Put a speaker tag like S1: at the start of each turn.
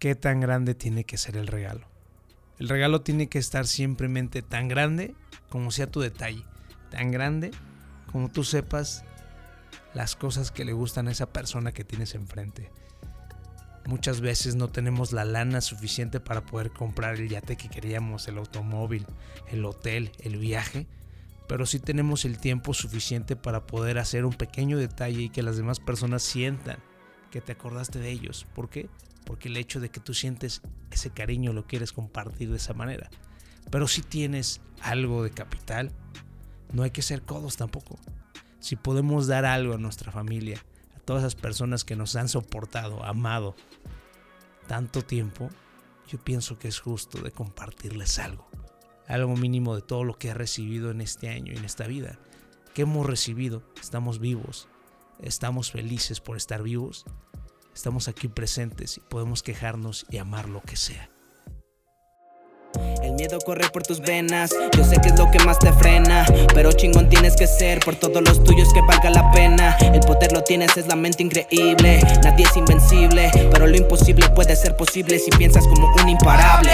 S1: qué tan grande tiene que ser el regalo. El regalo tiene que estar simplemente tan grande como sea tu detalle, tan grande como tú sepas las cosas que le gustan a esa persona que tienes enfrente. Muchas veces no tenemos la lana suficiente para poder comprar el yate que queríamos, el automóvil, el hotel, el viaje, pero sí tenemos el tiempo suficiente para poder hacer un pequeño detalle y que las demás personas sientan que te acordaste de ellos. ¿Por qué? Porque el hecho de que tú sientes ese cariño lo quieres compartir de esa manera. Pero si tienes algo de capital, no hay que ser codos tampoco. Si podemos dar algo a nuestra familia, a todas esas personas que nos han soportado, amado tanto tiempo, yo pienso que es justo de compartirles algo. Algo mínimo de todo lo que he recibido en este año y en esta vida. ¿Qué hemos recibido? Estamos vivos. Estamos felices por estar vivos. Estamos aquí presentes y podemos quejarnos y amar lo que sea.
S2: El miedo corre por tus venas, yo sé que es lo que más te frena, pero chingón tienes que ser por todos los tuyos que valga la pena. El poder lo tienes, es la mente increíble, nadie es invencible, pero lo imposible puede ser posible si piensas como un imparable.